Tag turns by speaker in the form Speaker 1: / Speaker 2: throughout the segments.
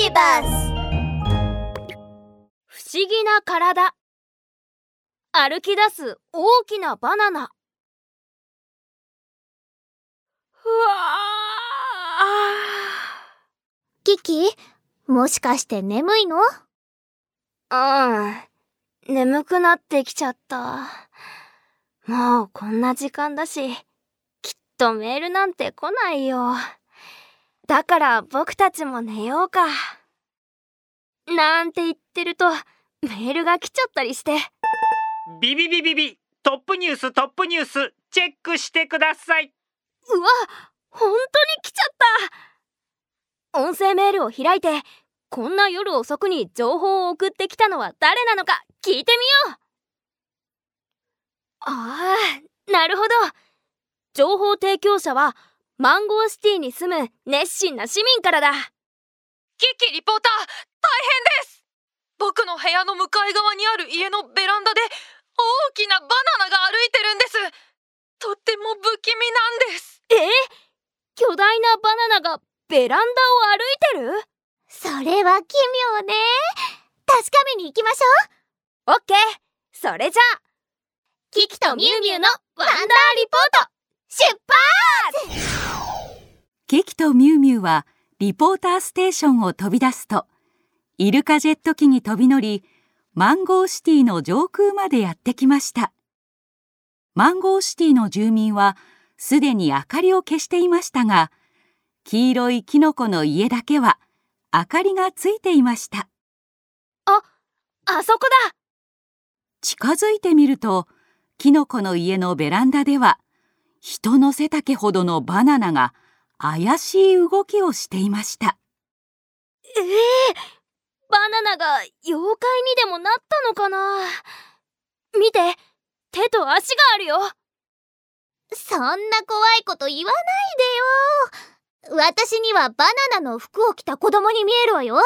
Speaker 1: ビバス
Speaker 2: 不思議な体。歩き出す大きなバナナ。ふわ
Speaker 1: キキもしかして眠いの？
Speaker 2: ーうん。眠くなってきちゃった。もうこんな時間だしきっとメールなんて来ないよだから僕たちも寝ようか。なんて言ってるとメールが来ちゃったりして。
Speaker 3: ビビビビビトップニューストップニュースチェックしてください。う
Speaker 2: わ本当に来ちゃった。音声メールを開いてこんな夜遅くに情報を送ってきたのは誰なのか聞いてみよう。ああなるほど。情報提供者はマンゴーシティに住む熱心な市民からだ。
Speaker 4: キキリポーター大変です。僕の部屋の向かい側にある家のベランダで大きなバナナが歩いてるんです。とっても不気味なんです。
Speaker 2: え？巨大なバナナがベランダを歩いてる？
Speaker 1: それは奇妙ね。確かめに行きましょ
Speaker 2: オッケー。それじゃあキキとミュウミュウのワンダーリポート出発！
Speaker 5: キキとミュウミュウはリポーターステーションを飛び出すとイルカジェット機に飛び乗りマンゴーシティの上空までやってきました。マンゴーシティの住民はすでに明かりを消していましたが黄色いキノコの家だけは明かりがついていました。
Speaker 2: あそこだ！
Speaker 5: 近づいてみるとキノコの家のベランダでは人の背丈ほどのバナナが怪しい動きをしていました。
Speaker 2: ええバナナが妖怪にでもなったのかな？見て手と足があるよ。
Speaker 1: うそんな怖いこと言わないでよ。私にはバナナの服を着た子供に見えるわよ。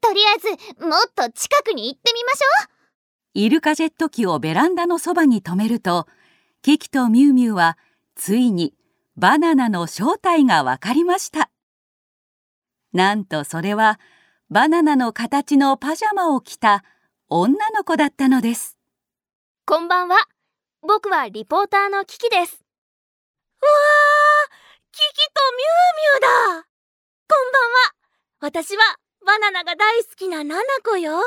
Speaker 1: とりあえずもっと近くに行ってみましょ
Speaker 5: イルカジェット機をベランダのそばに止めるとキキとミュウミュウはついにバナナの正体がわかりました。なんとそれはバナナの形のパジャマを着た女の子だったのです。
Speaker 2: こんばんは。僕はリポーターのキキです。
Speaker 4: わあキキとミュウミュウだ。こんばんは。私はバナナが大好きなナナコよ。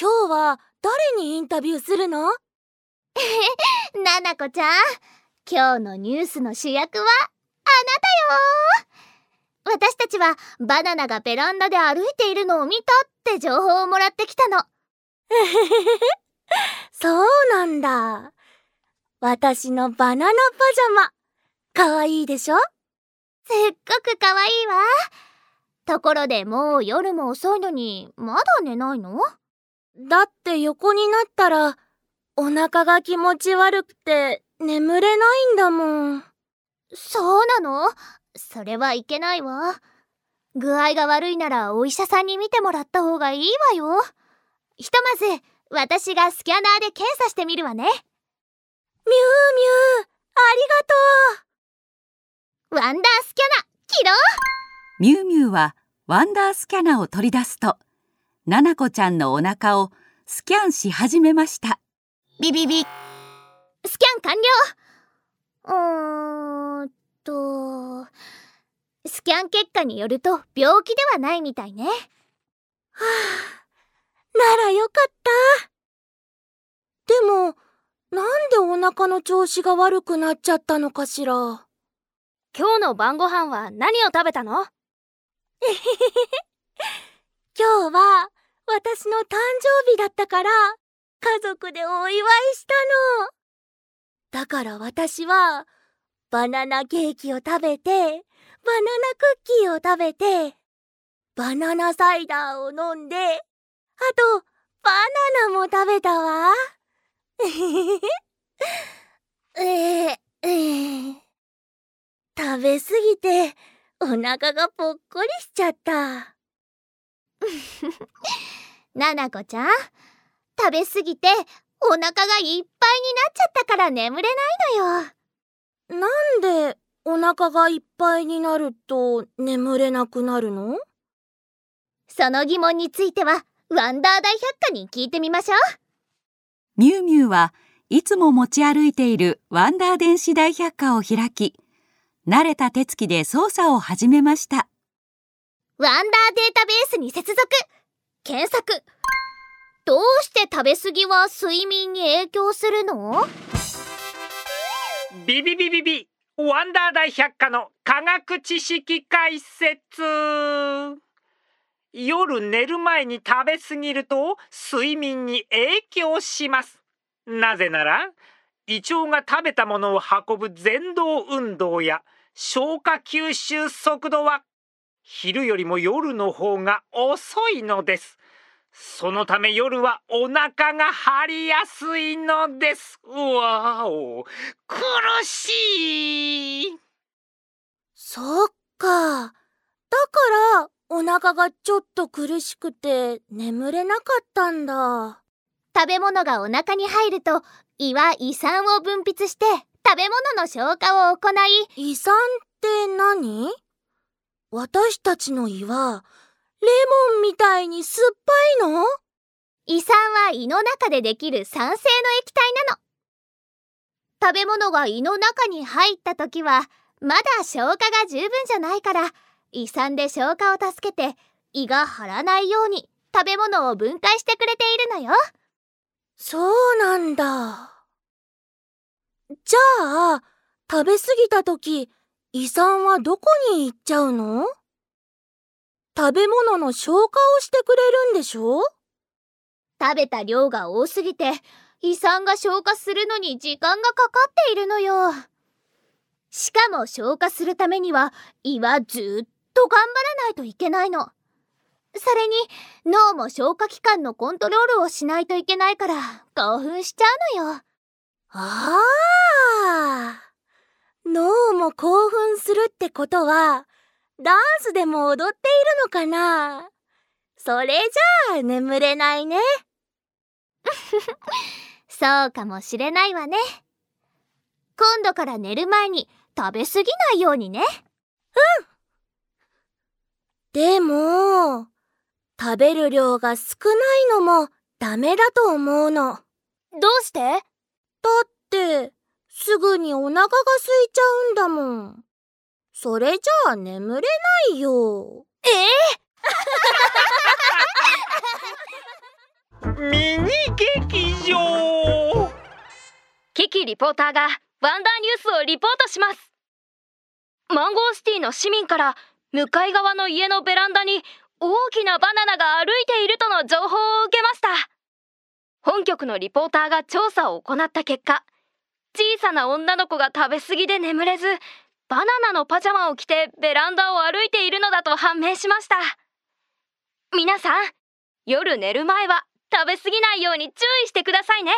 Speaker 4: 今日は誰にインタビューするの？
Speaker 1: うななこちゃん今日のニュースの主役はあなたよ。私たちはバナナがベランダで歩いているのを見たって情報をもらってきたの。
Speaker 4: そうなんだ。私のバナナパジャマ。かわいいでしょ？
Speaker 1: すっごく可愛いわ。ところでもう夜も遅いのにまだ寝ないの？
Speaker 4: だって横になったらお腹が気持ち悪くて眠れないんだもん。
Speaker 1: そうなの？それはいけないわ。具合が悪いならお医者さんに見てもらった方がいいわよ。ひとまず私がスキャナーで検査してみるわね。
Speaker 4: ミュウミュウありがと
Speaker 1: ワンダースキャナ起動
Speaker 5: ミュウミュウはワンダースキャナを取り出すとナナコちゃんのお腹をスキャンし始めました
Speaker 1: ビビビ。スキャン完了。うーんと。スキャン結果によると病気ではないみたいね。
Speaker 4: うはあならよかった。でもなんでお腹の調子が悪くなっちゃったのかしら？
Speaker 2: 今日の晩ご飯は何を食べたの？
Speaker 4: 今日は私の誕生日だったから家族でお祝いしたの。だから私はバナナケーキを食べてバナナクッキーを食べてバナナサイダーを飲んであとバナナも食べたわ。えー、えー、食べすぎてお腹がぽっこりしちゃった。
Speaker 1: ななこちゃん。食べ過ぎてお腹がいっぱいになっちゃったから眠れないのよ。
Speaker 4: なんでお腹がいっぱいになると眠れなくなるの？
Speaker 1: その疑問についてはワンダー大百科に聞いてみましょう。
Speaker 5: ミュウミュウはいつも持ち歩いているワンダー電子大百科を開き慣れた手つきで操作を始めました。
Speaker 1: ワンダーデータベースに接続。検索どうして食べ過ぎは睡眠に影響するの？
Speaker 3: ビビビビビワンダー大百科の科学知識解説。夜寝る前に食べ過ぎると睡眠に影響します。なぜなら胃腸が食べたものを運ぶ前動運動や消化吸収速度は昼よりも夜の方が遅いのです。そのため夜はお腹が張りやすいのです。うわお。苦しい。
Speaker 4: そっか。だからお腹がちょっと苦しくて眠れなかったんだ。
Speaker 1: 食べ物がお腹に入ると胃は胃酸を分泌して食べ物の消化を行い。
Speaker 4: 胃酸って何？私たちの胃はレモンみたいに酸っぱいの？
Speaker 1: 胃酸は胃の中でできる酸性の液体なの。食べ物が胃の中に入った時はまだ消化が十分じゃないから胃酸で消化を助けて胃が張らないように食べ物を分解してくれているのよ。
Speaker 4: そうなんだ。じゃあ、食べ過ぎた時、胃酸はどこに行っちゃうの？食べ物の消化をしてくれるんでしょ？
Speaker 1: 食べた量が多すぎて胃酸が消化するのに時間がかかっているのよ。しかも消化するためには胃はずっと頑張らないといけないの。それに脳も消化器官のコントロールをしないといけないから興奮しちゃうのよ。
Speaker 4: ああ。脳も興奮するってことは、ダンスでも踊っているのかな？それじゃあ眠れないね。
Speaker 1: そうかもしれないわね今度から寝る前に食べ過ぎないようにね
Speaker 4: でも、食べる量が少ないのもダメだと思うの。
Speaker 2: どうして？
Speaker 4: だって、すぐにお腹が空いちゃうんだもん。それじゃあ眠れないよ。
Speaker 3: ミニ劇場。
Speaker 2: キキリポーターがワンダーニュースをリポートします。マンゴーシティの市民から向かい側の家のベランダに大きなバナナが歩いているとの情報を受けました。本局のリポーターが調査を行った結果小さな女の子が食べ過ぎで眠れずバナナのパジャマを着てベランダを歩いているのだと判明しました。皆さん夜寝る前は食べ過ぎないように注意してくださいね。